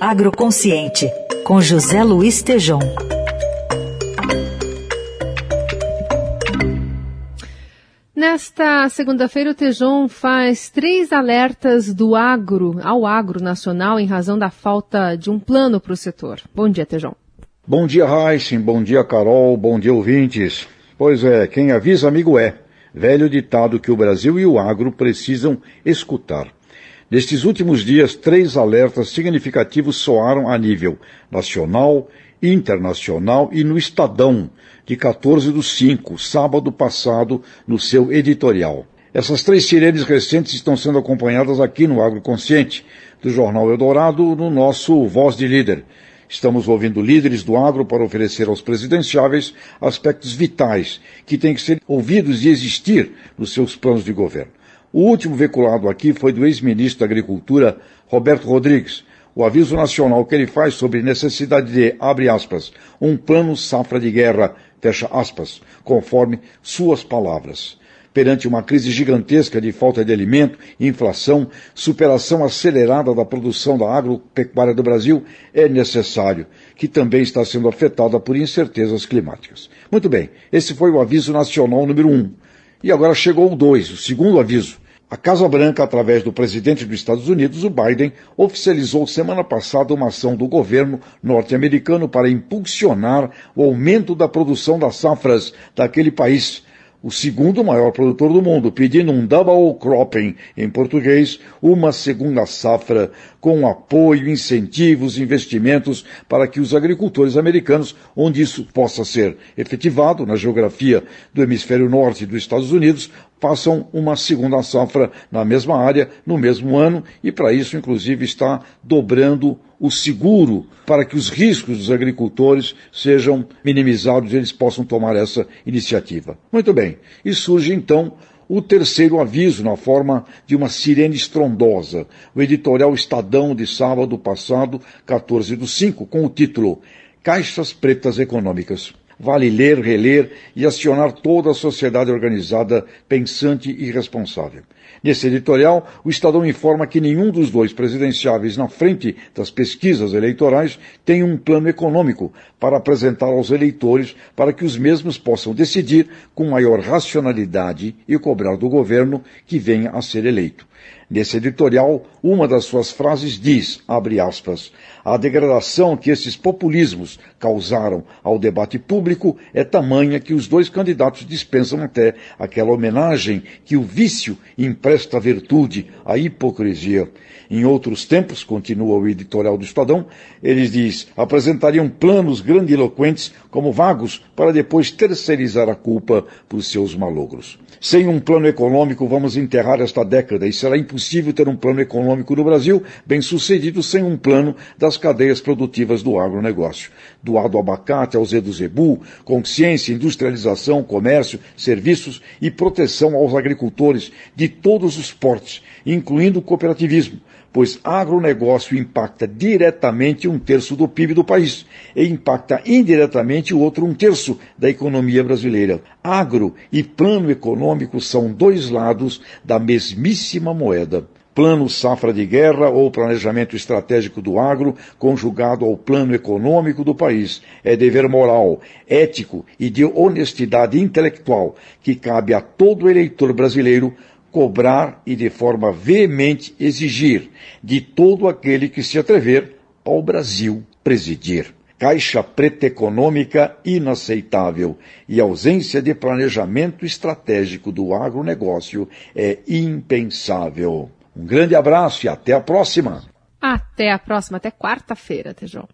Agroconsciente, com José Luiz Tejom. Nesta segunda-feira, o Tejon faz três alertas do agro ao agro nacional em razão da falta de um plano para o setor. Bom dia, Tejon. Bom dia, Heisen. Bom dia, Carol. Bom dia, ouvintes. Pois é, quem avisa, amigo é. Velho ditado que o Brasil e o agro precisam escutar. Nestes últimos dias, três alertas significativos soaram a nível nacional, internacional e no Estadão, de 14 do 5, sábado passado, no seu editorial. Essas três sirenes recentes estão sendo acompanhadas aqui no Agroconsciente, do Jornal Eldorado, no nosso Voz de Líder. Estamos ouvindo líderes do agro para oferecer aos presidenciáveis aspectos vitais que têm que ser ouvidos e existir nos seus planos de governo. O último veiculado aqui foi do ex-ministro da Agricultura, Roberto Rodrigues, o aviso nacional que ele faz sobre necessidade de, abre aspas, um plano safra de guerra fecha aspas, conforme suas palavras. Perante uma crise gigantesca de falta de alimento, inflação, superação acelerada da produção da agropecuária do Brasil, é necessário, que também está sendo afetada por incertezas climáticas. Muito bem, esse foi o aviso nacional número um. E agora chegou o dois, o segundo aviso, a Casa Branca, através do presidente dos Estados Unidos, o Biden, oficializou semana passada uma ação do governo norte-americano para impulsionar o aumento da produção das safras daquele país, o segundo maior produtor do mundo, pedindo um double cropping, em português, uma segunda safra, com apoio, incentivos, investimentos para que os agricultores americanos, onde isso possa ser efetivado, na geografia do hemisfério norte dos Estados Unidos, façam uma segunda safra na mesma área, no mesmo ano, e para isso, inclusive, está dobrando o seguro para que os riscos dos agricultores sejam minimizados e eles possam tomar essa iniciativa. Muito bem. E surge então o terceiro aviso na forma de uma sirene estrondosa, o editorial Estadão de sábado passado, 14 do 5, com o título Caixas Pretas Econômicas. Vale ler, reler e acionar toda a sociedade organizada, pensante e responsável. Nesse editorial, o Estadão informa que nenhum dos dois presidenciáveis na frente das pesquisas eleitorais tem um plano econômico para apresentar aos eleitores para que os mesmos possam decidir com maior racionalidade e cobrar do governo que venha a ser eleito. Nesse editorial, uma das suas frases diz, abre aspas, a degradação que esses populismos causaram ao debate público é tamanha que os dois candidatos dispensam até aquela homenagem que o vício empresta à virtude, à hipocrisia. Em outros tempos, continua o editorial do Estadão, eles diz, apresentariam planos grandiloquentes como vagos para depois terceirizar a culpa por seus malogros. Sem um plano econômico, vamos enterrar esta década e será impossível ter um plano econômico no Brasil bem sucedido sem um plano das cadeias produtivas do agronegócio. Do A do abacate ao Z consciência, industrialização, comércio, serviços e proteção aos agricultores de todos os portes, incluindo o cooperativismo pois agronegócio impacta diretamente um terço do PIB do país e impacta indiretamente o outro um terço da economia brasileira. Agro e plano econômico são dois lados da mesmíssima moeda. Plano safra de guerra ou planejamento estratégico do agro, conjugado ao plano econômico do país, é dever moral, ético e de honestidade intelectual que cabe a todo eleitor brasileiro cobrar e de forma veemente exigir de todo aquele que se atrever ao Brasil presidir. Caixa preta econômica inaceitável e ausência de planejamento estratégico do agronegócio é impensável. Um grande abraço e até a próxima. Até a próxima, até quarta-feira, Tejão.